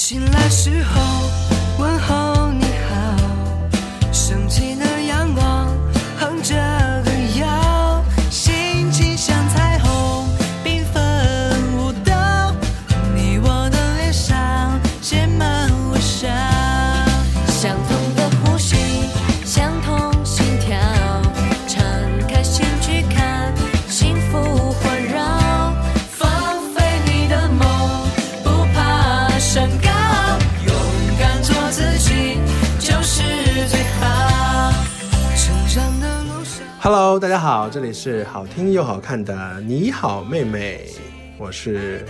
醒来时候里是好听又好看的你好妹妹，我是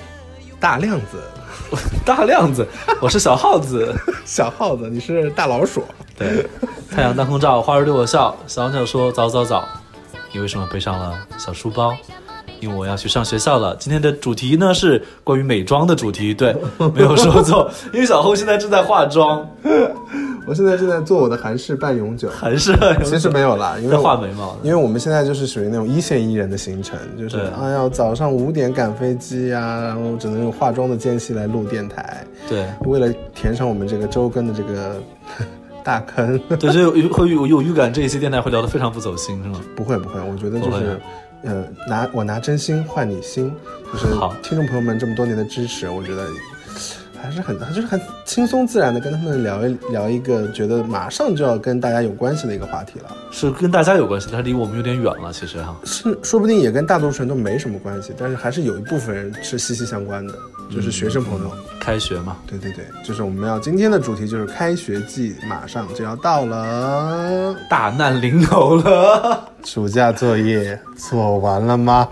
大亮子，大亮子，我是小耗子。小耗子，你是大老鼠。对，太阳当空照，花儿对我笑。小鸟说：“早早早，你为什么背上了小书包？因为我要去上学校了。今天的主题呢是关于美妆的主题，对，没有说错。因为小后现在正在化妆，我现在正在做我的韩式半永久，韩式其实没有啦，因为画眉毛。因为我们现在就是属于那种一线艺人的行程，就是对哎呀早上五点赶飞机呀、然后只能用化妆的间隙来录电台，对为了填上我们这个周更的这个 大坑。对，就有会有有预感，这一期电台会聊得非常不走心，是吗？不会不会，我觉得就是呃，拿我拿真心换你心，就是好听众朋友们这么多年的支持，我觉得还是很就是很轻松自然的跟他们聊一聊一个觉得马上就要跟大家有关系的一个话题了，是跟大家有关系，它离我们有点远了，其实哈。是说不定也跟大多数人都没什么关系，但是还是有一部分人是息息相关的，就是学生朋友。开学嘛，对对对，就是我们要今天的主题就是开学季马上就要到了，大难临头了。暑假作业做完了吗？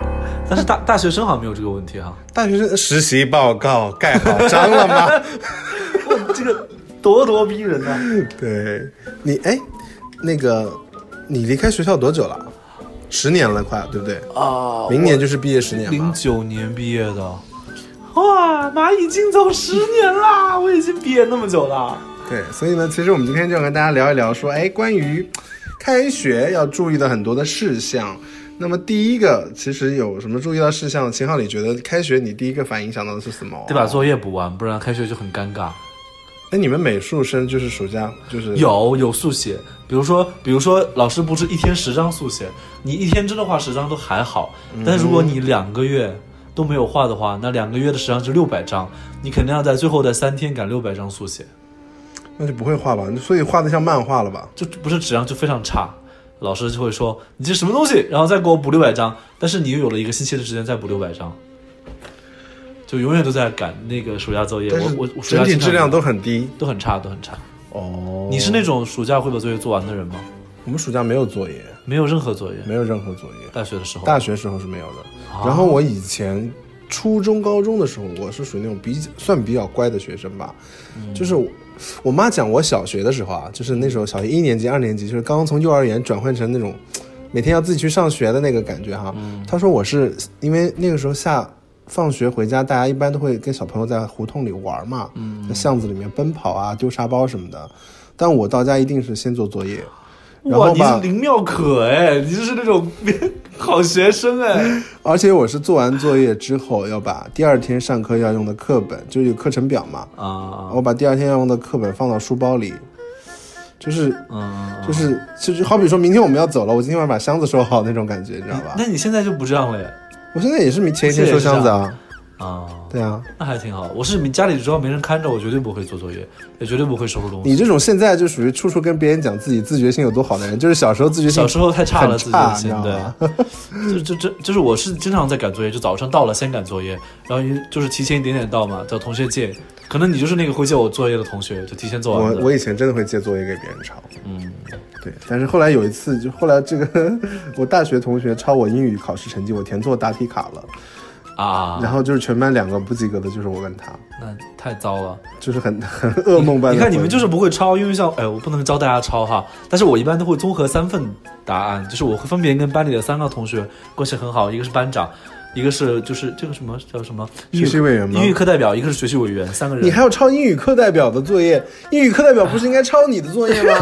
但是大大学生好像没有这个问题哈。大学生实习报告盖好章了吗？这个咄咄逼人呐、对你哎，那个你离开学校多久了？十年了，快对不对？啊！明年就是毕业十年零了。九年毕业的，哇，蚂蚁金走十年啦！我已经毕业那么久了。对，所以呢，其实我们今天就要跟大家聊一聊，说哎，关于开学要注意的很多的事项。那么第一个，其实有什么注意到事项？秦昊，你觉得开学你第一个反应想到的是什么？得把作业补完，不然开学就很尴尬。哎，你们美术生就是暑假就是有有速写，比如说，比如说老师布置一天十张速写，你一天真的画十张都还好，但是如果你两个月都没有画的话，那两个月的时长就六百张，你肯定要在最后的三天赶六百张速写，那就不会画吧？所以画的像漫画了吧？就不是质量就非常差。老师就会说你这什么东西，然后再给我补六百张，但是你又有了一个星期的时间再补六百张，就永远都在赶那个暑假作业。我我我暑假整体质量都很低。都很差，都很差。哦你是那种暑假会把作业做完的人吗？我们暑假没有作业，没有任何作业，没有任何作业。大学的时候。大学时候是没有的。啊然后我以前初中、高中的时候，我是属于那种比算比较乖的学生吧，嗯就是我我妈讲我小学的时候啊，就是那时候小学一年级、二年级，就是刚刚从幼儿园转换成那种每天要自己去上学的那个感觉哈。嗯她说我是因为那个时候下。放学回家，大家一般都会跟小朋友在胡同里玩嘛，嗯在巷子里面奔跑啊、丢沙包什么的。但我到家一定是先做作业，然哇，你是林妙可哎，你就是那种 好学生哎。而且我是做完作业之后，要把第二天上课要用的课本，就有课程表嘛，啊，我把第二天要用的课本放到书包里，就是嗯，就是就是好比说明天我们要走了，我今天晚上把箱子收好那种感觉，你知道吧？那你现在就不这样了耶？我现在也是明前一天收箱子啊，啊，对啊，那还挺好。我是家里只要没人看着，我绝对不会做作业，也绝对不会收拾东西。你这种现在就属于处处跟别人讲自己自觉性有多好的人，就是小时候自觉性小时候太差了，很自差你知道己的心对。就就就就是我是经常在赶作业，就早上到了先赶作业，然后就是提前一点点到嘛，找同学借。可能你就是那个会借我作业的同学，就提前做完。我我以前真的会借作业给别人抄，嗯，对，但是后来有一次，就后来这个 我大学同学抄我英语考试成绩，我填错答题卡了。啊，然后就是全班两个不及格的，就是我跟他，那太糟了。就是很 很噩梦般的。你看你们就是不会抄，因为像哎，我不能教大家抄哈，但是我一般都会综合三份答案，就是我会分别跟班里的三个同学关系很好，一个是班长，一个是就是这个什么叫什么学习委员吗英语课代表，一个是学习委员，三个人。你还要抄英语课代表的作业，英语课代表不是应该抄你的作业吗？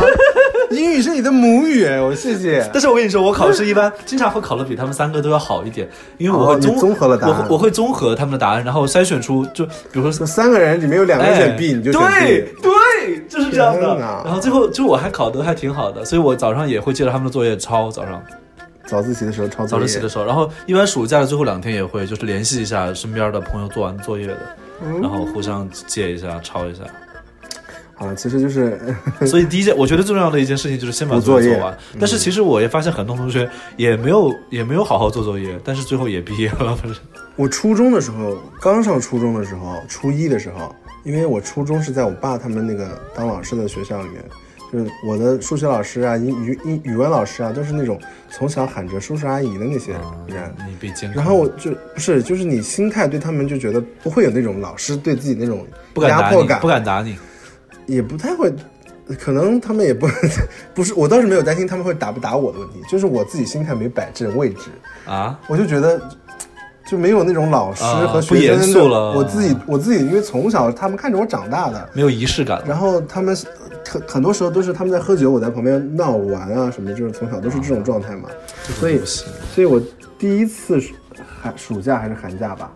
英语是你的母语，哎我谢谢。但是我跟你说，我考试一般经常会考的比他们三个都要好一点，因为我会哦综、综合了答案我会我会综合他们的答案，然后筛选出就比如说三个人里面有两个人选 B，、你就选 B。哎对对，就是这样的。然后最后就我还考得还挺好的，所以我早上也会借着他们的作业抄，早上早自习的时候抄早自习的时候，然后一般暑假的最后两天也会就是联系一下身边的朋友做完作业的，嗯然后互相借一下抄一下。好了，其实就是 所以第一件，我觉得最重要的一件事情就是先把补作业做完。但是其实我也发现很多同学也没有也没有好好做作业，但是最后也毕业了，不是？我初中的时候，刚上初中的时候，初一的时候，因为我初中是在我爸他们那个当老师的学校里面，就是我的数学老师啊、英语英语文老师啊，都是那种从小喊着叔叔阿姨的那些人。你被监，然后我就不是，就是你心态对他们就觉得不会有那种老师对自己那种不敢打你，压迫感，不敢打你。也不太会，可能他们也不 不是，我倒是没有担心他们会打不打我的问题，就是我自己心态没摆正位置，啊，我就觉得就没有那种老师啊和学生的、肃了。我自己我自己因为从小他们看着我长大的，没有仪式感了。然后他们很很多时候都是他们在喝酒，我在旁边闹玩啊什么，就是从小都是这种状态嘛，所以所以我第一次暑寒暑假还是寒假吧，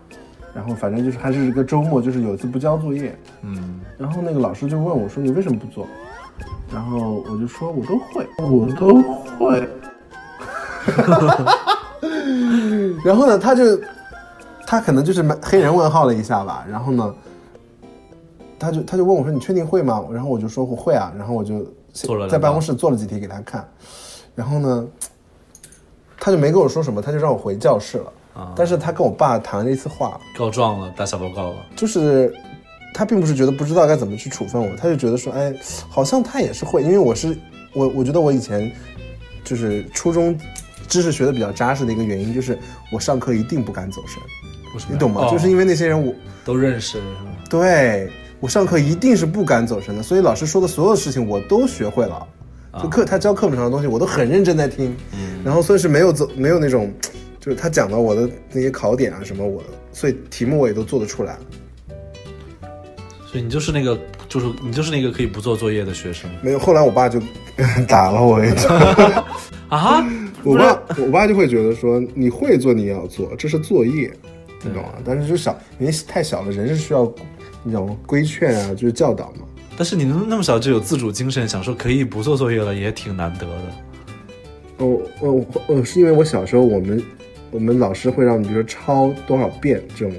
然后反正就是还是一个周末，就是有一次不交作业，嗯，然后那个老师就问我说：“你为什么不做？”然后我就说：“我都会，我都会。”然后呢，他就他可能就是黑人问号了一下吧。然后呢，他就他就问我说：“你确定会吗？”然后我就说：“我会啊。”然后我就在办公室做了几题给他看。然后呢，他就没跟我说什么，他就让我回教室了。啊但是他跟我爸谈了一次话，告状了，打小报告了。就是他并不是觉得不知道该怎么去处分我，他就觉得说，哎，好像他也是会，因为我是我，我觉得我以前就是初中知识学的比较扎实的一个原因，就是我上课一定不敢走神，为什么？你懂吗？哦就是因为那些人我都认识？对我上课一定是不敢走神的，所以老师说的所有事情我都学会了。就课他教课本上的东西，我都很认真在听，然后所以是没有走没有那种，就是他讲到我的那些考点啊什么，我所以题目我也都做得出来。所以你就是那个，就是你就是那个可以不做作业的学生没有，后来我爸就 打了我一顿。啊？我爸，我爸就会觉得说，你会做你也要做，这是作业，你懂吗？但是就小，因为太小了，人是需要那种规劝啊，就是教导嘛。但是你能那么小就有自主精神，想说可以不做作业了，也挺难得的。哦，哦，哦，是因为我小时候我们我们老师会让你，比如说抄多少遍这种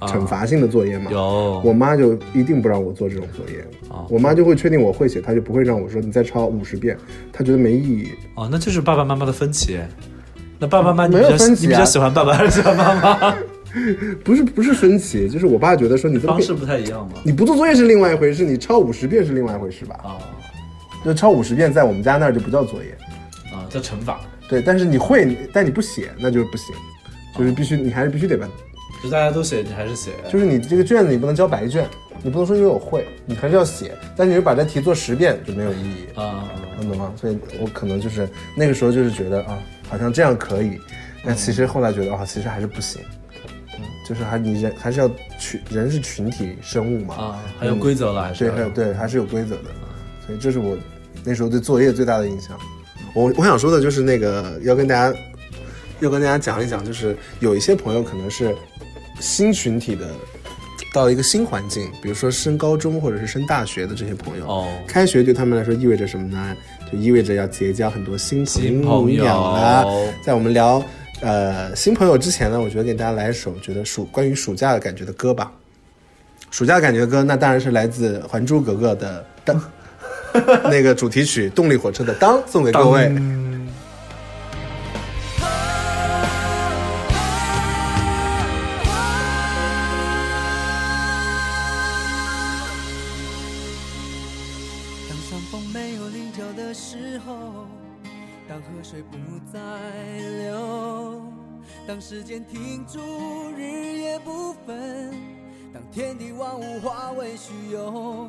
惩罚性的作业嘛。有我妈就一定不让我做这种作业，啊我妈就会确定我会写，她就不会让我说你再抄五十遍，她觉得没意义。哦，那就是爸爸妈妈的分歧。那爸爸妈妈你没有比较分歧啊你比较喜欢爸爸还是喜欢妈妈？不是不是分歧，就是我爸觉得说你方式不太一样嘛。你不做作业是另外一回事，你抄五十遍是另外一回事吧？啊就抄五十遍，在我们家那儿就不叫作业。啊，叫惩罚，对，但是你会，但你不写，那就是不行，就是必须，你还是必须得把，就大家都写，你还是写。就是你这个卷子你不能交白卷，你不能说因为我会，你还是要写，但你就把这题做十遍就没有意义，啊，能懂吗？所以我可能就是那个时候就是觉得啊，好像这样可以，但其实后来觉得啊，其实还是不行，就是还你人还是要群人是群体生物嘛，啊，还有规则了，还是对，还有对，还是有规则的，所以这是我那时候对作业最大的印象。我我想说的就是那个要跟大家要跟大家讲一讲，就是有一些朋友可能是新群体的，到了一个新环境，比如说升高中或者是升大学的这些朋友，哦开学对他们来说意味着什么呢？就意味着要结交很多新新朋友了。在我们聊呃新朋友之前呢，我觉得给大家来一首觉得暑关于暑假的感觉的歌吧。暑假感觉的歌，那当然是来自《还珠格格》的《当》那个主题曲，动力火车的《当》，送给各位。当山峰没有棱角的时候，当河水不再流，当时间停住，日夜不分，当天地万物化为虚有，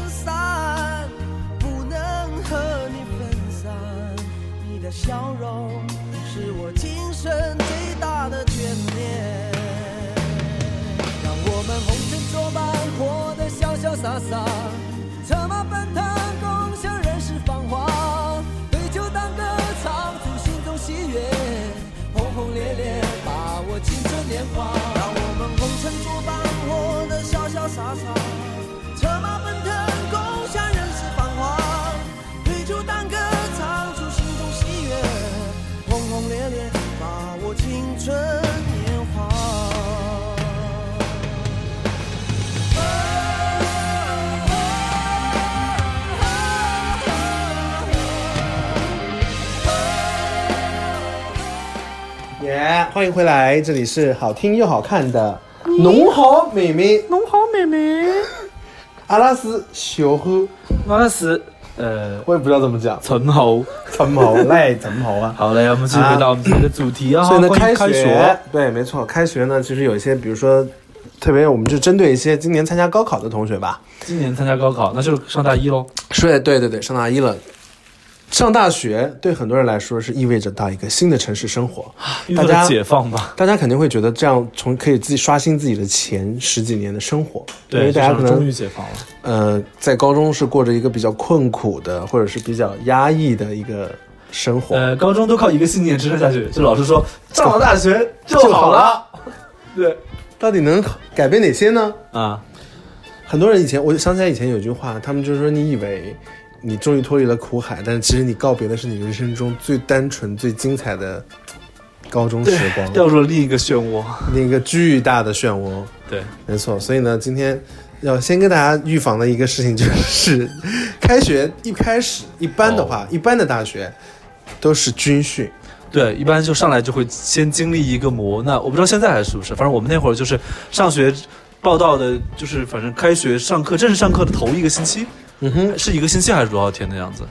散，不能和你分散。你的笑容是我今生最大的眷恋。让我们红尘作伴，活得潇潇洒洒，策马奔腾，共享人世繁华。对酒当歌，唱出心中喜悦，轰轰烈烈，把握青春年华。让我们红尘作伴，活得潇潇洒洒，春年华。耶欢迎回来，这里是好听又好看的农好妹妹，农好，妹妹。阿拉斯小河，我是呃我也不知道怎么讲，陈豪。怎么好赖怎么好啊？好嘞，我们继续回到我们今天的主题啊。所以呢，开学，对，没错，开学呢，其实有一些，比如说，特别我们就针对一些今年参加高考的同学吧，今年参加高考，那就是上大一喽。是，对对对，上大一了。上大学对很多人来说是意味着到一个新的城市生活，大家解放吧。大家肯定会觉得这样从可以自己刷新自己的前十几年的生活，因为对，大家可能终于解放了。呃在高中是过着一个比较困苦的或者是比较压抑的一个生活，呃，高中都靠一个信念支撑下去，就老师说上了大学就就好好了了。对到底能改变哪些呢？啊，很多人以前，我想起来以前有句话，他们就说你以为你终于脱离了苦海，但是其实你告别的是你人生中最单纯、最精彩的高中时光，掉入了另一个漩涡。另一个巨大的漩涡。对，没错，所以呢，今天要先跟大家预防的一个事情就是，开学一开始一般的话，一般的大学都是军训。对，一般就上来就会先经历一个磨难，我不知道现在还是不是，反正我们那会儿就是上学报道的，就是反正开学上课正式上课的头一个星期，嗯哼，是一个星期还是多少天的样子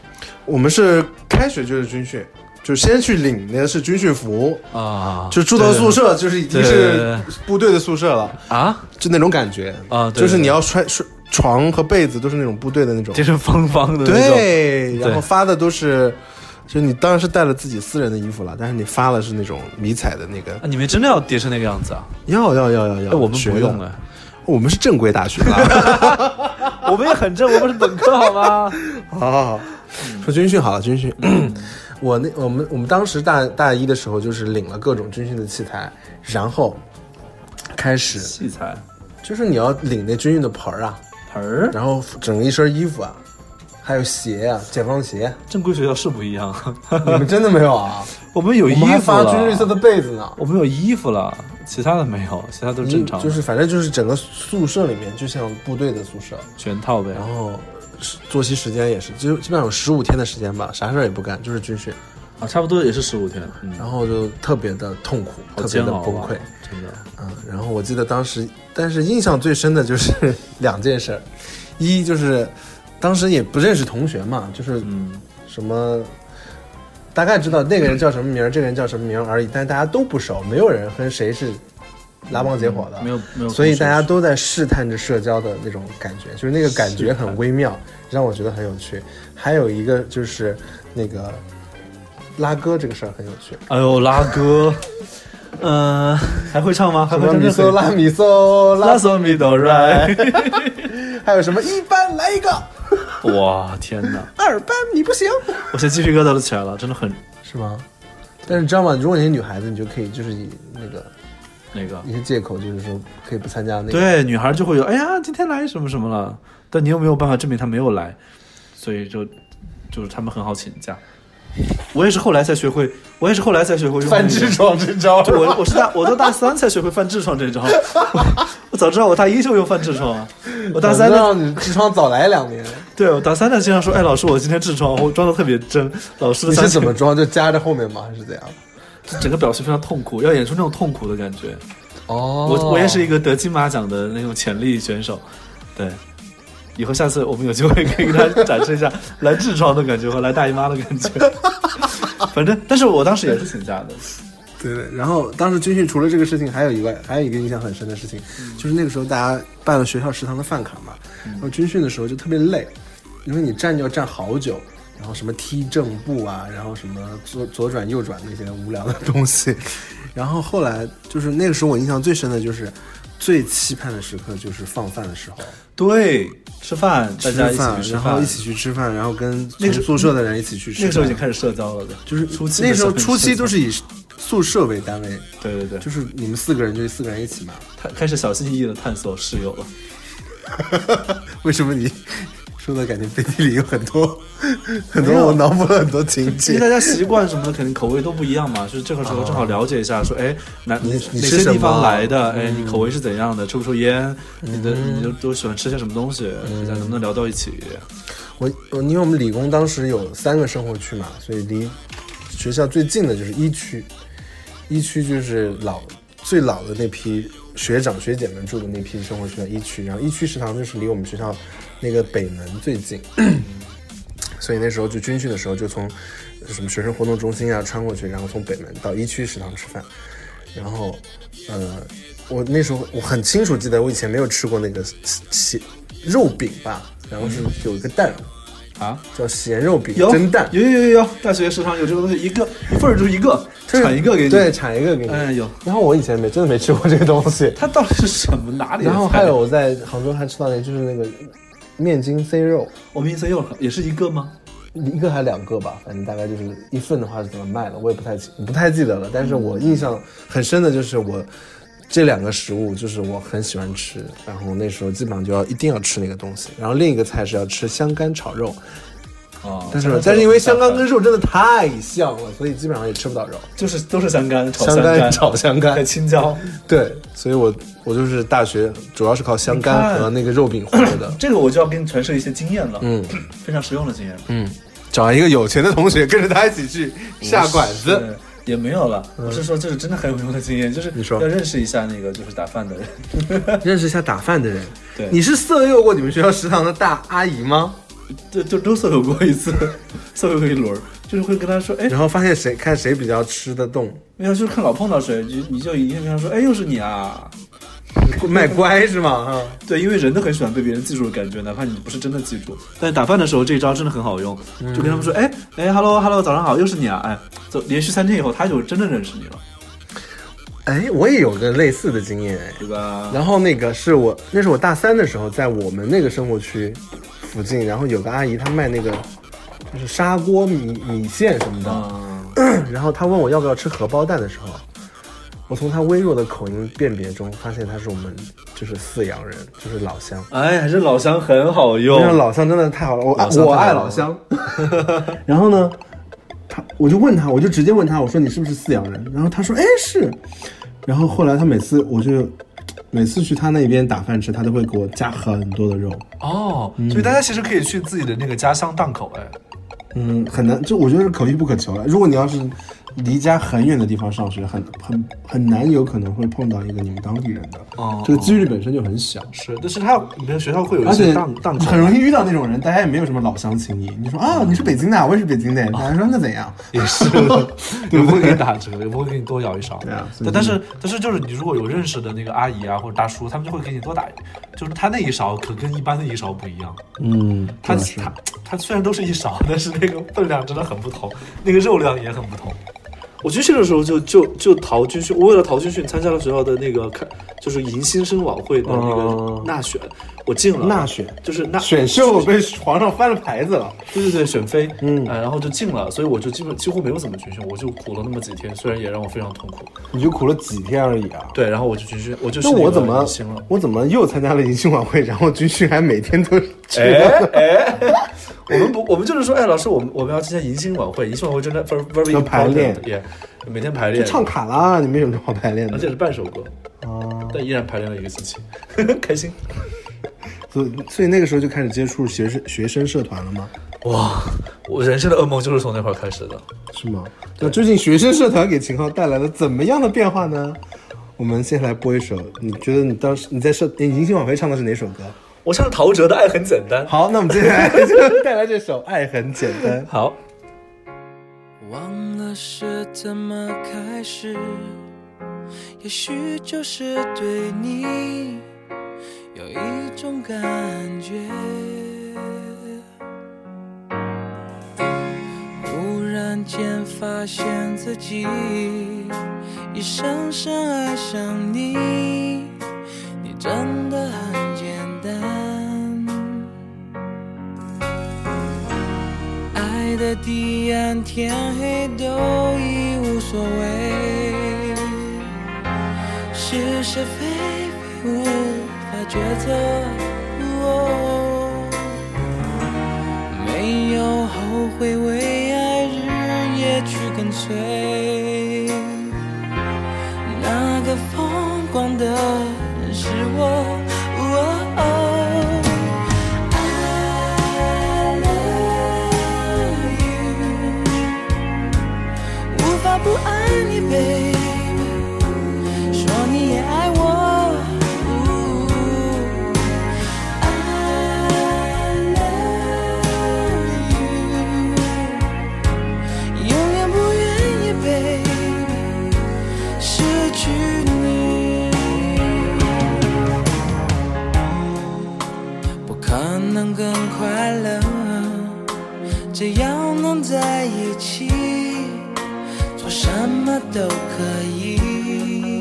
我们是开学就是军训，就先去领的是军训服，啊？就住到宿舍就是已经是部队的宿舍了。啊，就那种感觉啊就是你要穿睡床和被子都是那种部队的那种，叠成方方的那种。对，然后发的都是，就你当然是带了自己私人的衣服了，但是你发的是那种迷彩的那个，啊，你们真的要叠成那个样子啊？要要要要要，哎，我们不用了，我们是正规大学啦。我们也很正，我们是本科好吗？好好好，说军训好了，军训。我那我们我们当时大大一的时候，就是领了各种军训的器材，然后开始器材就是你要领那军训的盆儿啊，盆儿，然后整个一身衣服啊，还有鞋啊，解放鞋。正规学校是不一样，你们真的没有啊？我们有衣服我们发军绿色，的被子呢。我们有衣服了，其他的没有，其他都是正常，就是反正就是整个宿舍里面就像部队的宿舍，全套呗。然后作息时间也是，就基本上有十五天的时间吧，啥事儿也不干，就是军训，啊，差不多也是十五天，嗯，然后就特别的痛苦，特别的崩溃。，真的。嗯，然后我记得当时，但是印象最深的就是两件事，一就是当时也不认识同学嘛，就是嗯，什么。大概知道那个人叫什么名儿，这个人叫什么名儿而已，但是大家都不熟，没有人和谁是拉帮结伙的，没有没有，所以大家都在试探着社交的那种感觉，就是那个感觉很微妙，让我觉得很有趣。还有一个就是那个拉歌这个事儿很有趣，哎呦拉歌，嗯，还会唱吗？还会唱这首咪嗦拉米嗦拉，拉嗦咪哆来。还有什么一班来一个，哇天哪！二班你不行，我现在鸡皮疙瘩都起来了，真的很是吗？但是你知道吗？如果你是女孩子，你就可以就是以那个那个。一些借口，就是说可以不参加那个。对，女孩就会有，哎呀，今天来什么什么了，但你又没有办法证明她没有来，所以就就是他们很好请假。我也是后来才学会，我也是后来才学会用犯痔疮这招，我我是大我到大三才学会犯痔疮这招，我 我早知道我大一就用犯痔疮啊，我大三的让你痔疮早来两年。对我大三的经常说，哎老师我今天痔疮，我装的特别真，老师你是怎么装？就夹着后面吗？还是怎样？整个表情非常痛苦，要演出那种痛苦的感觉。哦我我也是一个得金马奖的那种潜力选手，对，以后下次我们有机会可以给他展示一下来痔疮的感觉和来大姨妈的感觉。反正，但是我当时也是请假的。对对，然后当时军训除了这个事情，还有一外还有一个印象很深的事情，就是那个时候大家办了学校食堂的饭卡嘛，然后军训的时候就特别累，因为你站就要站好久，然后什么踢正步啊，然后什么左左转右转那些无聊的东西，然后后来就是那个时候我印象最深的就是最期盼的时刻就是放饭的时候，对，吃饭，大家一起去吃饭，然后一起去吃饭，然后跟那个同宿舍的人一起去吃饭，那个时候已经开始社交了的，就是初期那时候初期都是以宿舍为单位，对对对，就是你们四个人就四个人一起嘛。他开始小心翼翼的探索室友了。为什么你说的感觉背地里有很多很多我脑补了很多情因为节？大家习惯什么的，肯定口味都不一样嘛。就是这个时候正好了解一下，说，哎，哪你哪些地方来的？哎，你口味是怎样的？抽不抽烟？你的你都都喜欢吃些什么东西？大家能不能聊到一起？我我因为我们理工当时有三个生活区嘛，所以离学校最近的就是一区，一区就是老最老的那批学长学姐们住的那批生活区在一区，然后一区食堂就是离我们学校那个北门最近，所以那时候就军训的时候就从什么学生活动中心啊穿过去，然后从北门到一区食堂吃饭，然后呃，我那时候我很清楚记得我以前没有吃过那个咸肉饼吧，然后是有一个蛋。啊，叫咸肉饼有蒸蛋，有有有有，大学食堂有这个东西，一个一份儿就是一个，产一个给你。对，，产一个给你。嗯有。然后我以前没真的没吃过这个东西，它到底是什么？哪里？然后还有我在杭州还吃到那就是那个面筋塞肉，我们 C 又也是一个吗？一个还两个吧，反正大概就是一份的话是怎么卖的，我也不太记不太记得了。但是我印象很深的就是我这两个食物，就是我很喜欢吃，然后那时候基本上就要一定要吃那个东西。然后另一个菜是要吃香干炒肉，哦但是但是因为香干跟肉真的太像了，所以基本上也吃不到肉。就是都是香干炒香干干炒香干还青椒。对，所以我我就是大学主要是靠香干和那个肉饼活的。这个我就要给你传授一些经验了，嗯非常实用的经验。嗯，找一个有钱的同学跟着他一起去下馆子。也没有了，我是说这是真的很有用的经验，就是你说要认识一下那个就是打饭的人，认识一下打饭的人。对你是色诱过你们学校食堂的大阿姨吗？对，就都色诱过一次，色诱过一轮儿，就是会跟他说，哎，然后发现谁看谁比较吃得动，没有，就是看老碰到谁，就你就一定跟他说，哎，又是你啊。卖乖是吗？哈，对，因为人都很喜欢被别人记住的感觉，哪怕你不是真的记住。但打饭的时候，这一招真的很好用，就跟他们说，哎哎，hello hello，早上好，又是你啊，哎，走，连续三天以后，他就真的认识你了，哎，我也有个类似的经验哎。对吧？然后那个是我，那是我大三的时候，在我们那个生活区附近，然后有个阿姨，她卖那个就是砂锅米米线什么的，嗯，然后她问我要不要吃荷包蛋的时候，我从她微弱的口音辨别中发现她是我们就是泗阳人，就是老乡。哎，还是老乡很好那用，老乡真的太好了，我我爱老乡。然后呢，他我就问他，我就直接问他，我说你是不是泗阳人？然后他说哎是。然后后来他每次我就每次去他那边打饭吃，他都会给我加很多的肉。哦，所以大家其实可以去自己的那个家乡档口，哎，嗯，很难，就我觉得是可遇不可求了。如果你要是离家很远的地方上学，很很很难有可能会碰到一个你们当地人的。哦这个几率本身就很小。是，但是他你们学校会有一些档档口，很容易遇到那种人，大家也没有什么老乡情谊。你说啊，你是北京的，我也是北京的，大家说那怎样？也是，也不会给你打折，也不会给你多舀一勺。对啊但但是但是就是你如果有认识的那个阿姨啊或者大叔，他们就会给你多打，就是他那一勺可跟一般的一勺不一样。嗯，它这是它它虽然都是一勺，但是那个分量真的很不同，那个肉量也很不同。我军训的时候就就就逃军训，我为了逃军训参加了学校的那个开就是迎新生晚会的那个哦纳选，我进了纳选就是纳选秀被皇上翻了牌子了。对对对，选妃，嗯呃，然后就进了，所以我就基本几乎没有怎么军训，我就苦了那么几天，虽然也让我非常痛苦。你就苦了几天而已啊？对，然后我就军训，我就那我怎么行了？我怎么又参加了迎新晚会，然后军训还每天都去？哎哎，我们不，我们就是说，哎，老师，我们我们要参加迎新晚会，迎新晚会真的 very very 要排练每天排练，唱卡拉，你们有什么好排练的？而且是半首歌，啊，但依然排练了一个星期，开心。所以所以那个时候就开始接触学生学生社团了吗？哇，我人生的噩梦就是从那会儿开始的。是吗？那究竟学生社团给秦昊带来了怎么样的变化呢？我们先来播一首，你觉得你当时你在社你迎新晚会唱的是哪首歌？我唱陶喆的《爱很简单》。好，那我们接下来就带来这首《爱很简单》。好，忘了是怎么开始，也许就是对你有一种感觉。忽然间发现自己已深深爱上你，你真的很的地暗天黑都已无所谓，是是非非无法抉择。哦没有后悔，为爱日夜去跟随。那个疯狂的人是我。快乐，只要能在一起，做什么都可以。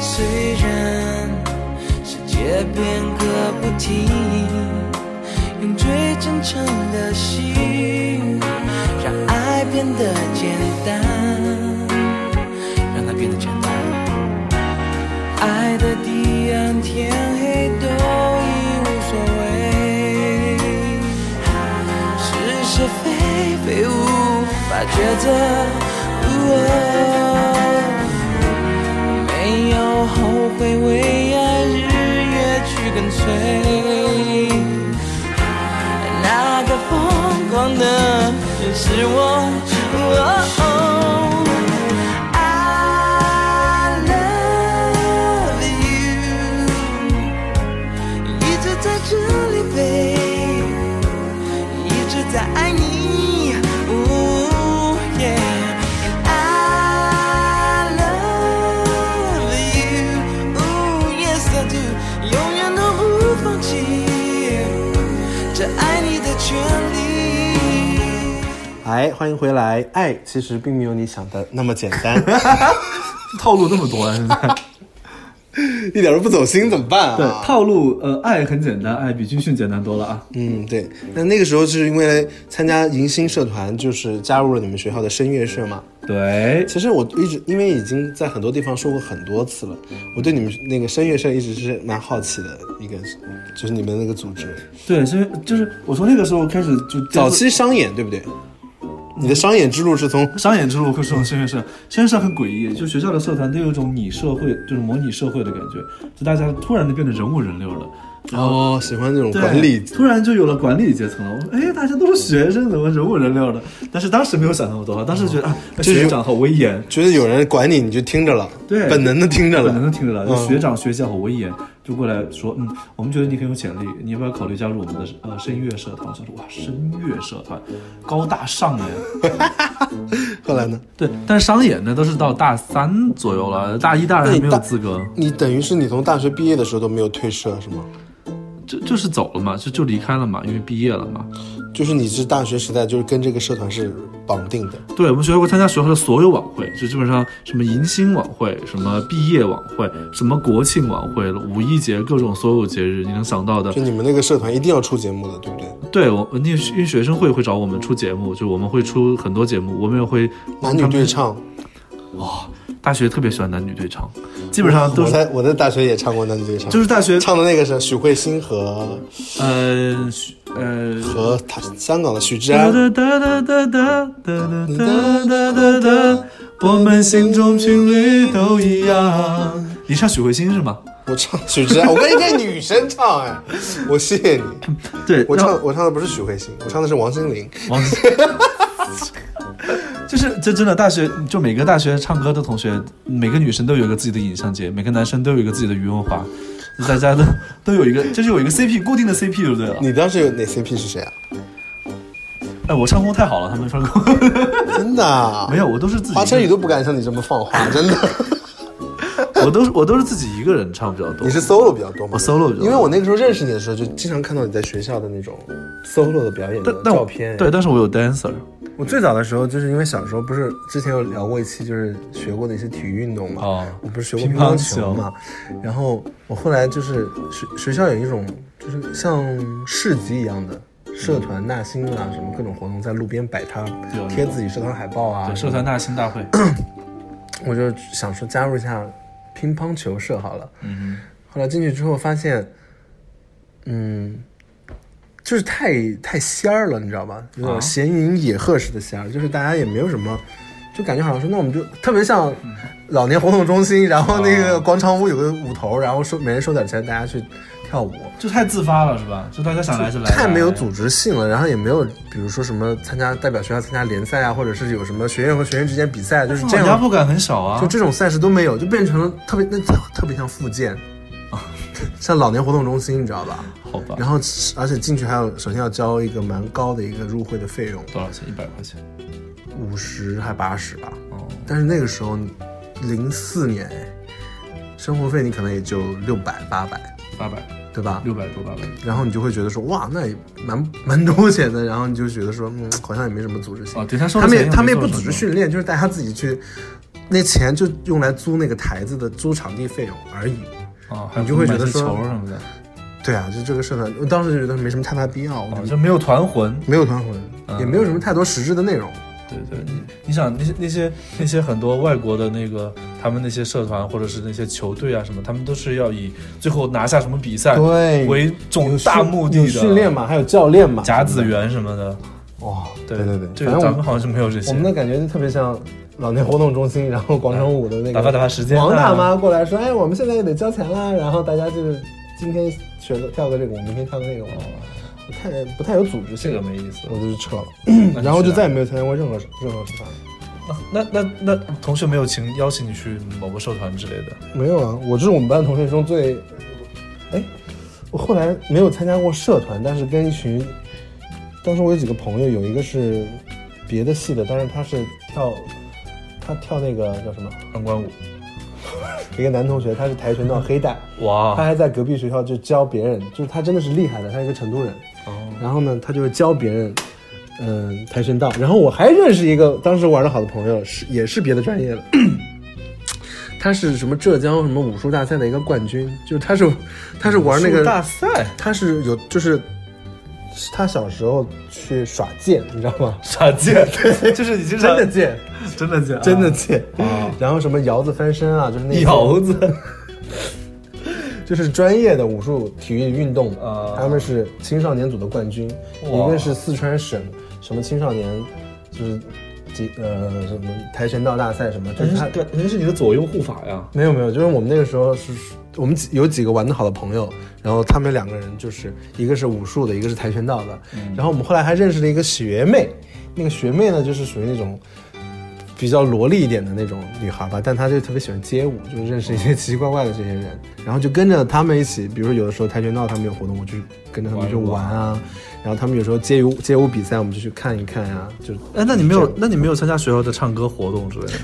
虽然世界变个不停，用最真诚的心，让爱变得简单，让它变得简单。爱的地暗天觉得。哦没有后悔，为爱日夜去跟随。那个疯狂的人是我。哦哎，欢迎回来。爱其实并没有你想的那么简单，套路那么多啊！现在 一点都不走心，怎么办啊？对套路，呃，爱很简单，爱比军训简单多了啊。嗯，对。那那个时候是因为参加迎新社团，就是加入了你们学校的声乐社嘛。对，其实我一直因为已经在很多地方说过很多次了，我对你们那个声乐社一直是蛮好奇的一个，就是你们那个组织。对，所以就是我从那个时候开始就早期商演对不对？你的商演之路是从商演之路会是从声乐社，声乐社很诡异，就学校的社团都有一种拟社会，就是模拟社会的感觉，就大家突然的变得人五人六了。哦，喜欢这种管理，突然就有了管理阶层了。我说，哎，大家都是学生，怎么人五人六的？但是当时没有想那么多，当时觉得啊，学长好威严，觉得有人管你，你就听着了，对本能的听着了，本能的听着了。学长学姐好威严，就过来说，嗯，我们觉得你很有潜力，你要不要考虑加入我们的呃声乐社团？我想说，哇，声乐社团高大上哎。后来呢？对，但是商演呢，都是到大三左右了，大一、大二还没有资格，你等于是你从大学毕业的时候都没有退社是吗？就就是走了嘛，就就离开了嘛，因为毕业了嘛。就是你是大学时代就是跟这个社团是绑定的，对，我们学校会参加学校的所有晚会，就基本上什么迎新晚会、什么毕业晚会、什么国庆晚会、五一节各种所有节日你能想到的就，你们那个社团一定要出节目的，对不对？对我那因为学生会会找我们出节目，就我们会出很多节目，我们也会男女对唱，大学特别喜欢男女对唱，基本上都在我在大学也唱过男女对唱，就是大学唱的那个是许慧欣和呃呃和他香港的许志安。哒哒哒哒哒哒哒哒哒哒哒，我们心中情侣都一样。你唱许慧欣是吗？我唱许志安，我跟一个女生唱哎，我谢谢你。对，我唱我唱的不是许慧欣，我唱的是王心凌。王心凌。就是这真的大学，就每个大学唱歌的同学，每个女生都有一个自己的尹相杰，每个男生都有一个自己的余文华。就大家都都有一个，就是有一个 CP 固定的 CP 就对了。你当时有哪 CP 是谁啊？哎，我唱功太好了，他们唱功真的、啊？没有，我都是自己华晨宇都不敢像你这么放话，真的。我都是我都是自己一个人唱比较多你。是 solo 比较多吗？我 solo 比较多因为我那个时候认识你的时候，就经常看到你在学校的那种 solo 的表演的照片。对，但是我有 dancer。我最早的时候，就是因为小时候不是之前有聊过一期，就是学过的一些体育运动嘛。哦我不是学过乒乒乓乓球嘛，然后我后来就是学学校有一种就是像市集一样的社团纳新啊，什么各种活动，在路边摆摊有贴自己社团海报啊。对，社团纳新大会。我就想说加入一下乒乓球社好了。嗯后来进去之后发现，嗯，就是太太仙儿了，你知道吧？有种啊闲云野鹤式的仙儿，就是大家也没有什么，就感觉好像说，那我们就特别像老年活动中心，然后那个啊广场舞有个舞头，然后收每人收点钱，大家去跳舞。就太自发了是吧？就大家想来就来。太没有组织性了，然后也没有，比如说什么参加代表学校参加联赛啊，或者是有什么学院和学院之间比赛，就是这样，压迫感很少啊。就这种赛事都没有，就变成了特别那特特别像复健，像老年活动中心，你知道吧？好吧。然后而且进去还有首先要交一个蛮高的一个入会的费用，多少钱？一百块钱。五十还八十吧。哦，但是那个时候零四年，哎，生活费你可能也就六百八百，八百，对吧？六百多八百。然后你就会觉得说哇，那也蛮蛮多钱的。然后你就觉得说，嗯，好像也没什么组织性。哦，对，他收他们也他们也不组织训练，就是大家自己去，那钱就用来租那个台子的租场地费用而已。哦，你就会觉得说球什么的。对啊，就这个社团，我当时就觉得没什么太大必要，哦，就没有团魂。没有团魂，嗯也没有什么太多实质的内容。对对，你你想那些那些那些很多外国的那个他们那些社团或者是那些球队啊什么，他们都是要以最后拿下什么比赛对为总大目的的，训练嘛，还有教练嘛，甲子园什么的。哇，对对对反个咱们好像是没有这些。我们的感觉就特别像老年活动中心，然后广场舞的那个打发打发时间啊王大妈过来说，哎，我们现在也得交钱啦，然后大家就是今天学个跳个这个，我明天跳个那个，不太不太有组织性，这个没意思我就是撤了，然后就再也没有参加过任何任何社团。那那那那同学没有请邀请你去某个社团之类的？没有啊，我就是我们班同学中最，哎，我后来没有参加过社团，但是跟一群，当时我有几个朋友，有一个是别的系的，但是他是跳，他跳那个叫什么？钢管舞。一个男同学，他是跆拳道黑带，哇他，还在隔壁学校就教别人，就是他真的是厉害的，他是一个成都人。哦，然后呢，他就是教别人，嗯、跆拳道。然后我还认识一个当时玩的好的朋友，是也是别的专业的，他是什么浙江什么武术大赛的一个冠军，就是他是他是玩那个大，赛他是有就是他小时候去耍剑，你知道吗？耍剑，对就是你经常真的剑，真的剑，真的剑。啊，然后什么窑子翻身啊，就是那种窑子。就是专业的武术体育运动，啊他们是青少年组的冠军，哇一个是四川省什么青少年，就是几呃什么跆拳道大赛什么，就是他对，人是你的左右护法呀。没有没有，就是我们那个时候是我们几有几个玩的好的朋友，然后他们两个人就是一个是武术的，一个是跆拳道的，然后我们后来还认识了一个学妹，那个学妹呢就是属于那种。比较萝莉一点的那种女孩吧，但她就特别喜欢街舞，就是认识一些奇奇怪怪的这些人，然后就跟着他们一起，比如说有的时候跆拳道他们有活动，我就跟着他们去玩啊，然后他们有时候街舞街舞比赛，我们就去看一看呀、就哎，那你没有，那你没有参加学校的唱歌活动之类的？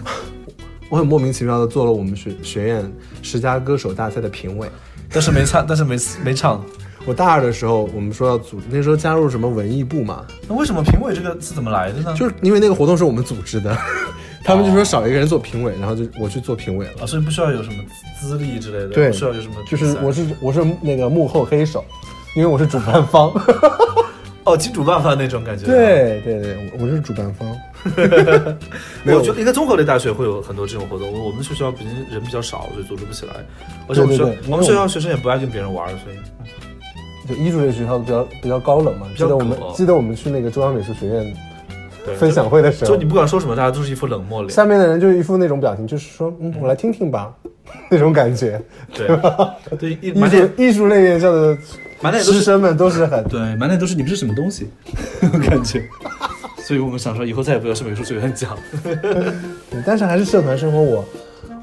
我很莫名其妙的做了我们学学院十佳歌手大赛的评委。但是没唱，但是没没唱。我大二的时候，我们说要组，那时候加入什么文艺部嘛，那为什么评委这个是怎么来的呢？就是因为那个活动是我们组织的，他们就说少一个人做评委，然后就我去做评委了。啊，所以不需要有什么资历之类的，对不需要有什么，就是我是我是那个幕后黑手，因为我是主办方。哦，金主办方那种感觉。，对对对，我我是主办方。我觉得应该综合类大学会有很多这种活动。我我们学校毕竟人比较少，所以组织不起来。而且我们学校学生也不爱跟别人玩，所以就艺术类学校比较比较高冷嘛，记较得我们记得我们去那个中央美术学院对分享会的时候就你，不管说什么，大家都是一副冷漠脸。下面的人就一副那种表情，就是说，嗯，我来听听吧，那种感觉。对吧 对，一艺术艺术类院校的师生们都是很对，满脸都是你们是什么东西，那种感觉。所以我们想说，以后再也不要去美术学院讲。但是还是社团生活我，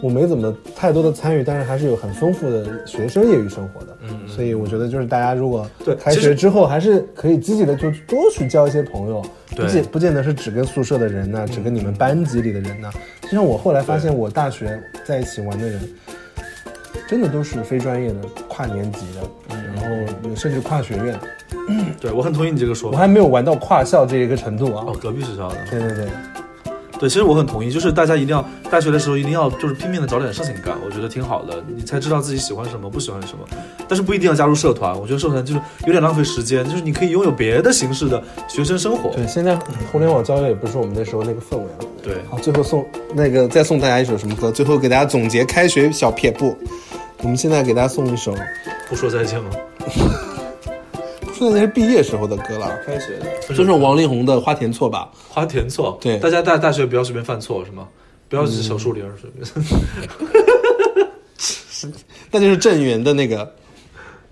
我没怎么太多的参与，但是还是有很丰富的学生业余生活的。所以我觉得就是大家如果对开学之后，还是可以积极的就多去交一些朋友，不见不见得是只跟宿舍的人呐、只跟你们班级里的人呐、就像我后来发现，我大学在一起玩的人，真的都是非专业的、跨年级的，嗯然后有甚至跨学院。对我很同意你这个说法。我还没有玩到跨校这一个程度啊。哦，隔壁学校的。对对对，对，其实我很同意，就是大家一定要大学的时候一定要就是拼命的找点事情干，我觉得挺好的，你才知道自己喜欢什么，不喜欢什么。但是不一定要加入社团，我觉得社团就是有点浪费时间，就是你可以拥有别的形式的学生生活。对，现在互联网交流也不是我们那时候那个氛围了。对，好，最后送那个再送大家一首什么歌？最后给大家总结开学小撇步。我们现在给大家送一首，不说再见吗？现在那是毕业时候的歌了，开学的，就是王力宏的《花田错》吧。花田错。对大家大大学不要随便犯错是吗？不要是小树林儿随便。那就是郑源的那个，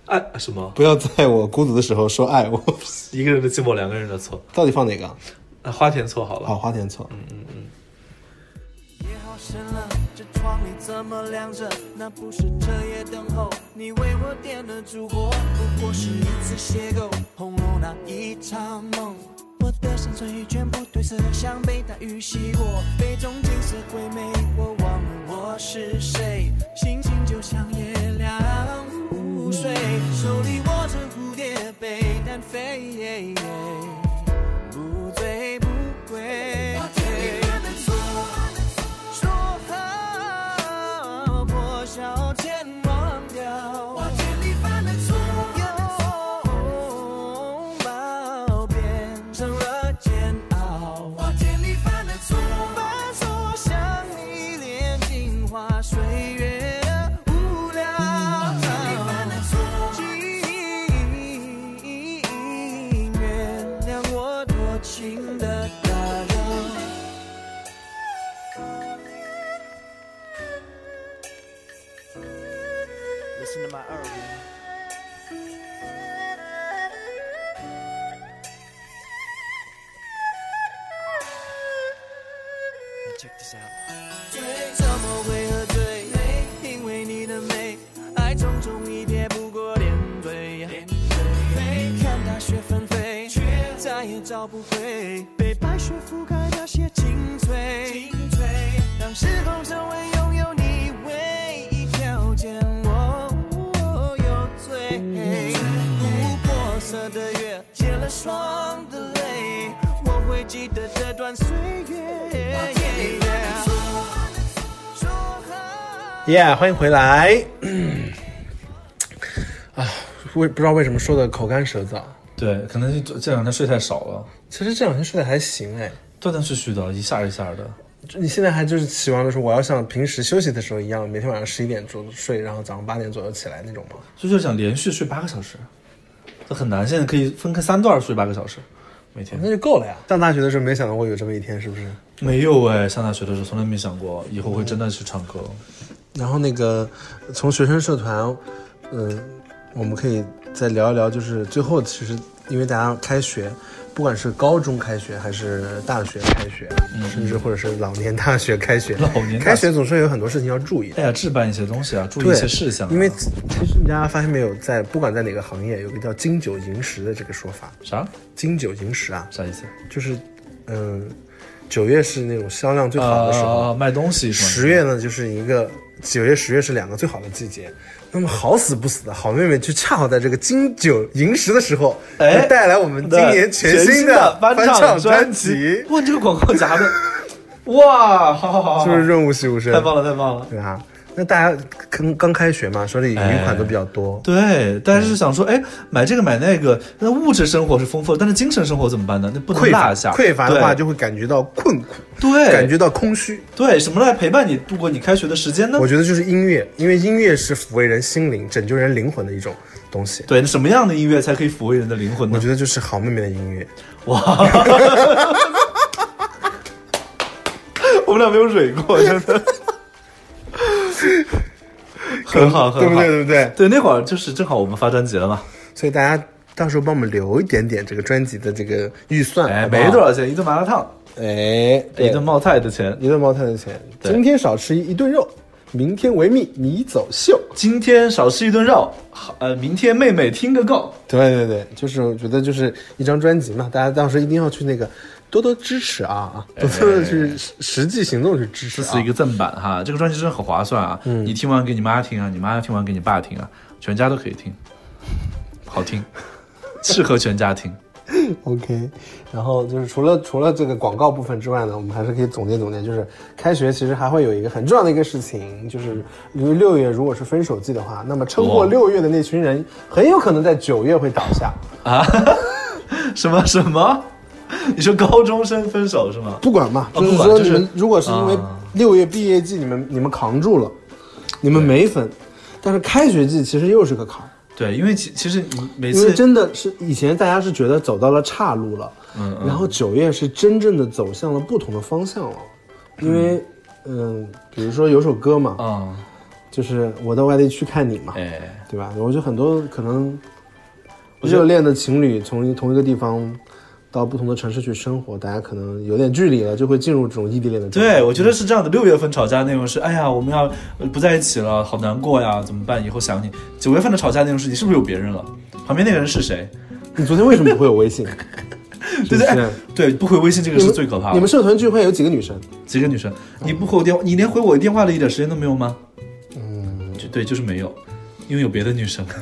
爱什么？不要在我孤独的时候说爱我。一个人的寂寞，两个人的错。到底放哪个？啊，花田错好了。好，花田错。夜好深了，这窗里怎么亮着？那不是彻夜等候，你为我点的烛火，不过是一次邂逅，红楼那一场梦。我的山水全部褪色，像被大雨洗过，杯中景色鬼魅，我忘了我是谁，心情就像月亮无水，手里握着蝴蝶杯，单飞。不醉不归。找不回被白雪覆盖那些青翠。让时空成为拥有你唯一条件，我有罪。琥珀色的月，结了霜的泪，我会记得这段岁月。说好。耶欢迎回来。啊，为不知道为什么说的口干舌燥。对，可能这这两天睡太少了，其实这两天睡得还行哎。断断续续的，一下一下的。你现在还就是期望的是我要像平时休息的时候一样，每天晚上十一点钟睡，然后早上八点左右起来那种吗？所以就是想连续睡八个小时，这很难。现在可以分开三段睡八个小时，每天。那就够了呀。上大学的时候没想到会有这么一天，是不是？没有哎，上大学的时候从来没想过以后会真的去唱歌。然后那个从学生社团，嗯、我们可以再聊一聊，就是最后其实因为大家开学，不管是高中开学还是大学开学，甚至或者是老年大学开学，老年开学总是有很多事情要注意的。哎呀，置办一些东西啊，注意对一些事项啊、因为其实大家发现没有，在不管在哪个行业，有个叫“金九银十”的这个说法。啥金九银十啊，啥意思？就是嗯，九月是那种销量最好的时候，啊卖东西？十月呢就是一个九月、十月是两个最好的季节。那么好死不死的好妹妹就恰好在这个金九银十的时候，哎带来我们今年全新的翻唱专专辑，哇，这个广告夹的，哇，好好好就，是不是润物细无声？太棒了，太棒了。对啊，那大家刚刚开学嘛，手里余款都比较多。对，但是想说，哎，买这个买那个，那物质生活是丰富的，但是精神生活怎么办呢？那不能匮乏落下。匮乏的话，就会感觉到困苦，对，感觉到空虚。对什么来陪伴你度过你开学的时间呢我？觉得就是音乐，因为音乐是抚慰人心灵、拯救人灵魂的一种东西。对，什么样的音乐才可以抚慰人的灵魂呢？我觉得就是好妹妹的音乐。哇，我们俩没有蕊过，真的，很好，很好，对不对？对不对？对，那会儿就是正好我们发专辑了嘛，所以大家到时候帮我们留一点点这个专辑的这个预算，哎，没多少钱，一顿麻辣烫，哎，一顿冒菜的钱，一顿冒菜的钱，对今天少吃一一顿肉，明天维密你走秀。今天少吃一顿肉，好，呃，明天妹妹听个够。对对对，就是我觉得就是一张专辑嘛，大家到时候一定要去那个多多支持啊啊，多多的去实实际行动去支持、啊。这是一个正版哈，这个专辑真的很划算啊！你听完给你妈听啊，你妈听完给你爸听啊，全家都可以听，好听，适合全家听。OK，然后就是除了除了这个广告部分之外呢，我们还是可以总结总结，就是开学其实还会有一个很重要的一个事情，就是因为六月如果是分手季的话，那么撑过哇六月的那群人很有可能在九月会倒下啊。什么什么？你说高中生分手是吗？不管嘛，哦就是说你们如果是因为啊六月毕业季你们你们扛住了，你们没分，但是开学季其实又是个坎儿。对，因为其其实你每因为次真的是以前大家是觉得走到了岔路了，嗯然后九月是真正的走向了不同的方向了，因为嗯、比如说有首歌嘛，啊，就是我到外地去看你嘛，哎，对吧？我觉得很多可能热恋的情侣从同一个地方到不同的城市去生活，大家可能有点距离了，就会进入这种异地恋的。对，我觉得是这样的。六月份吵架内容是，哎呀，我们要呃不在一起了，好难过呀，怎么办？以后想你。九月份的吵架内容是，你是不是有别人了？旁边那个人是谁？你昨天为什么不会有微信？对对，对，不回微信这个是最可怕的。你们社团聚会有几个女生？几个女生，你不回我电话，你连回我电话的一点时间都没有吗？嗯，就对，就是没有，因为有别的女生。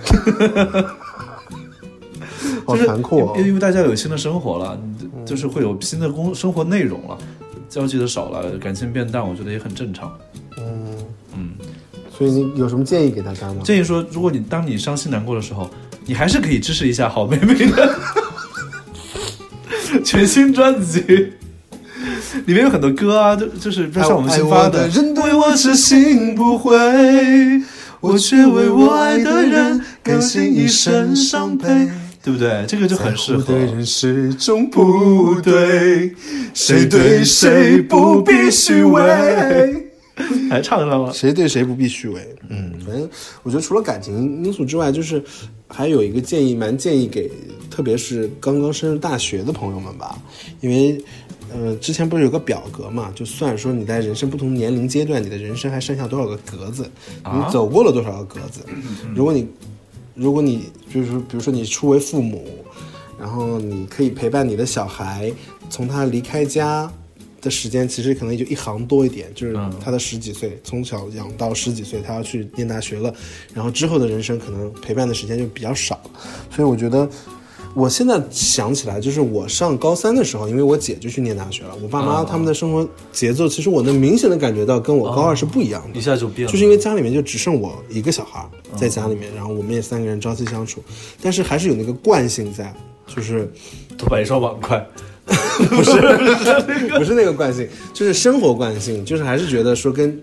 好就是残酷哦因为因为大家有新的生活了，就是会有新的工生活内容了，交际的少了，感情变淡，我觉得也很正常。嗯。嗯。所以你有什么建议给大家吗？建议说，如果你当你伤心难过的时候，你还是可以支持一下好妹妹的 全新专辑，里面有很多歌啊，就就是像我们新发爱我的人对我痴心不悔，我却为我爱的人甘心一生伤悲，对不对？这个就很适合人始终不对，谁对谁不必虚伪。还 唱上了，谁对谁不必虚伪。嗯，反正我觉得除了感情因素之外，就是还有一个建议，蛮建议给特别是刚刚升入大学的朋友们吧，因为。呃，之前不是有个表格嘛？就算说你在人生不同年龄阶段，你的人生还剩下多少个格子，你走过了多少个格子。如果你，如果你就是，比如说你初为父母，然后你可以陪伴你的小孩，从他离开家的时间，其实可能也就一行多一点，就是他的十几岁，从小养到十几岁，他要去念大学了，然后之后的人生可能陪伴的时间就比较少，所以我觉得。我现在想起来，就是我上高三的时候，因为我姐就去念大学了，我爸妈他们的生活节奏，其实我能明显的感觉到跟我高二是不一样的。一下就变了，就是因为家里面就只剩我一个小孩在家里面，然后我们也三个人朝夕相处，但是还是有那个惯性在，就是多摆一双碗筷，不是不是那个惯性，就是生活惯性，就是还是觉得说跟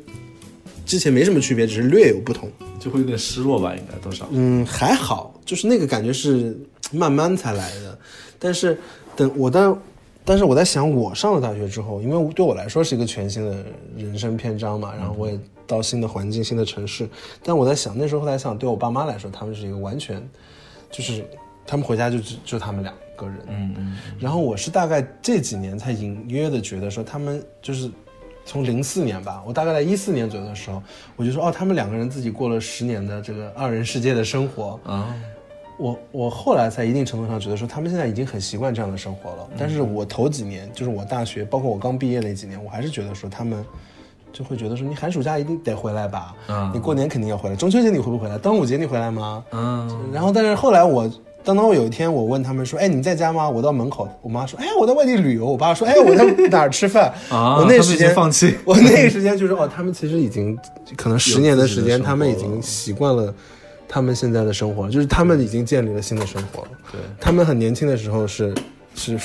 之前没什么区别，只是略有不同。就会有点失落吧，应该多少。嗯，还好，就是那个感觉是慢慢才来的。但是等我但，但是我在想，我上了大学之后，因为对我来说是一个全新的人生篇章嘛，然后我也到新的环境、新的城市。但我在想，那时候在想，对我爸妈来说，他们是一个完全，就是他们回家就就他们两个人。嗯嗯，然后我是大概这几年才隐约的觉得说，他们就是从零四年吧，我大概在一四年左右的时候，我就说哦，他们两个人自己过了十年的这个二人世界的生活。啊，我我后来在一定程度上觉得说，他们现在已经很习惯这样的生活了。但是我头几年，就是我大学，包括我刚毕业那几年，我还是觉得说他们。就会觉得说你寒暑假一定得回来吧，嗯你过年肯定要回来，中秋节你回不回来？端午节你回来吗？嗯，然后，但是后来我，当当我有一天我问他们说，哎，你在家吗？我到门口，我妈说，哎，我在外地旅游。我爸说，哎，我在哪儿吃饭？啊我那时间放弃我那个时间就是哦，他们其实已经可能十年的时间，他们已经习惯了他们现在的生活，就是他们已经建立了新的生活了。对，他们很年轻的时候是是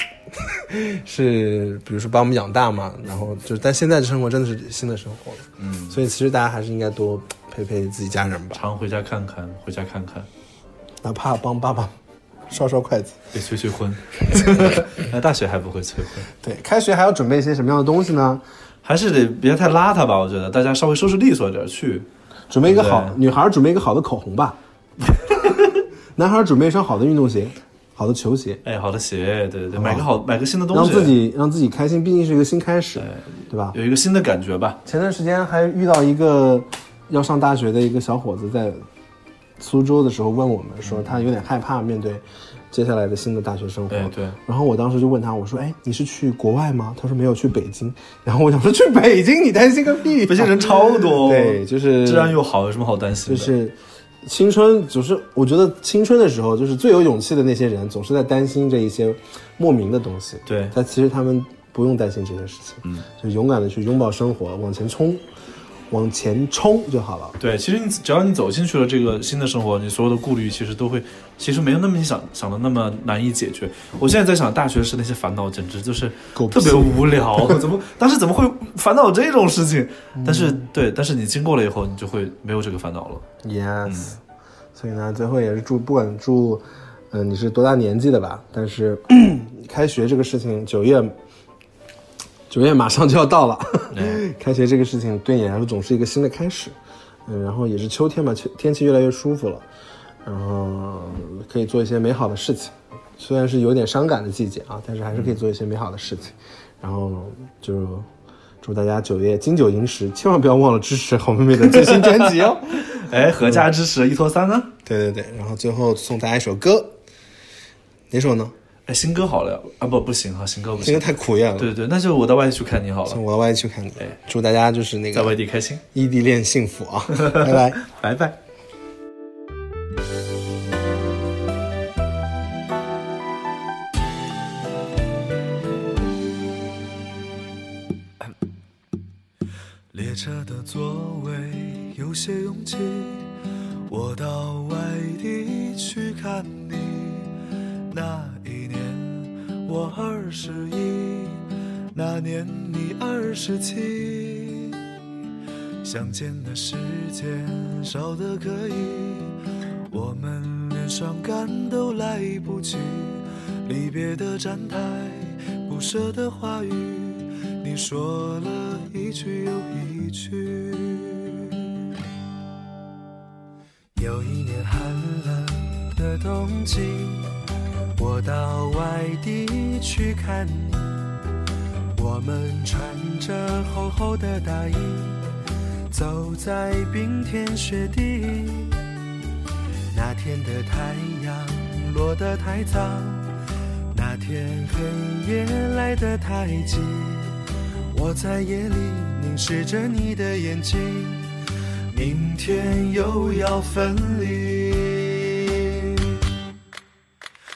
是，比如说把我们养大嘛，然后就是，但现在的生活真的是新的生活了。嗯，所以其实大家还是应该多陪陪自己家人吧，常回家看看，回家看看，哪怕帮爸爸烧烧筷子。也催催婚。那大学还不会催婚，对，开学还要准备一些什么样的东西呢？还是得别太邋遢吧？我觉得大家稍微收拾利索点儿去。准备一个好女孩准备一个好的口红吧，男孩准备一双好的运动鞋，好的球鞋，哎，好的鞋，对对对，买个好，买个新的东西，让自己让自己开心，毕竟是一个新开始，对。吧？有一个新的感觉吧。前段时间还遇到一个要上大学的一个小伙子在苏州的时候问我们说，他有点害怕面对接下来的新的大学生活。对对然后我当时就问他，我说：“哎，你是去国外吗？”他说：“没有，去北京。”然后我想说：“去北京，你担心个屁！”北京人超多，对，就是治安又好，有什么好担心的？就是青春，就是我觉得青春的时候，就是最有勇气的那些人，总是在担心这一些莫名的东西。对但其实他们不用担心这些事情，嗯，就勇敢的去拥抱生活，往前冲，往前冲就好了。对，其实你只要你走进去了这个新的生活，你所有的顾虑其实都会，其实没有那么你想想的那么难以解决。我现在在想，大学时那些烦恼简直就是特别无聊，怎么当时怎么会烦恼这种事情？但是对，但是你经过了以后，你就会没有这个烦恼了。Yes，、所以呢，最后也是祝，不管祝，嗯、你是多大年纪的吧，但是开学这个事情，九月，九月马上就要到了，开学这个事情对你来说总是一个新的开始，嗯，然后也是秋天嘛，秋天气越来越舒服了，然后可以做一些美好的事情，虽然是有点伤感的季节啊，但是还是可以做一些美好的事情，然后就。祝大家九月金九银十，千万不要忘了支持好妹妹的最新专辑哦。哎，合家支持一拖三呢？对对对，然后最后送大家一首歌，哪首呢？哎，新歌好了啊，不不行哈，新歌不行新歌。太苦艳了。对对，那就我到外地去看你好了，我到外地去看你。哎祝大家就是那个在外地开心，异地恋幸福啊！拜拜。拜拜。列车的座位有些拥挤，我到外地去看你。那我二十一，那年你二十七。相见的时间少得可以，我们连伤感都来不及。离别的站台，不舍的话语，你说了一句又一句。有一年寒冷的冬季，我到外地去看你，我们穿着厚厚的大衣，走在冰天雪地。那天的太阳落得太早，那天黑夜来得太急。我在夜里凝视着你的眼睛，明天又要分离。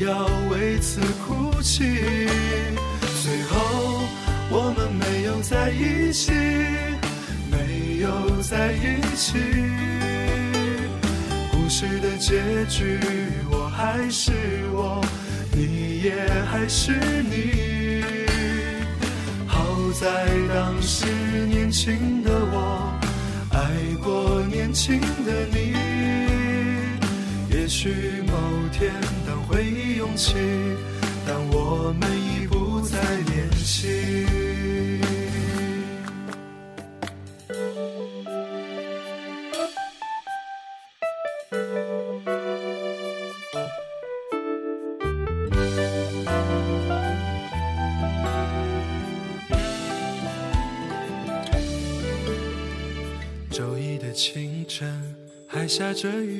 要为此哭泣。最后我们没有在一起，没有在一起。故事的结局，我还是我，你也还是你。好在当时年轻的我，爱过年轻的你。也许某天回忆涌起，但我们已不再联系。周一的清晨还下着雨，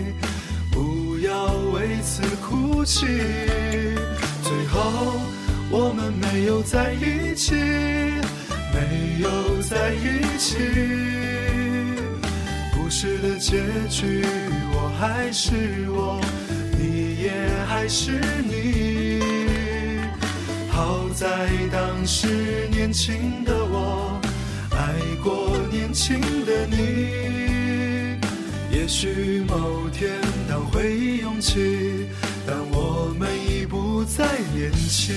为此哭泣。最后，我们没有在一起，没有在一起。故事的结局，我还是我，你也还是你。好在当时年轻的我，爱过年轻的你。也许某天，当回忆涌起，但我们已不再年轻。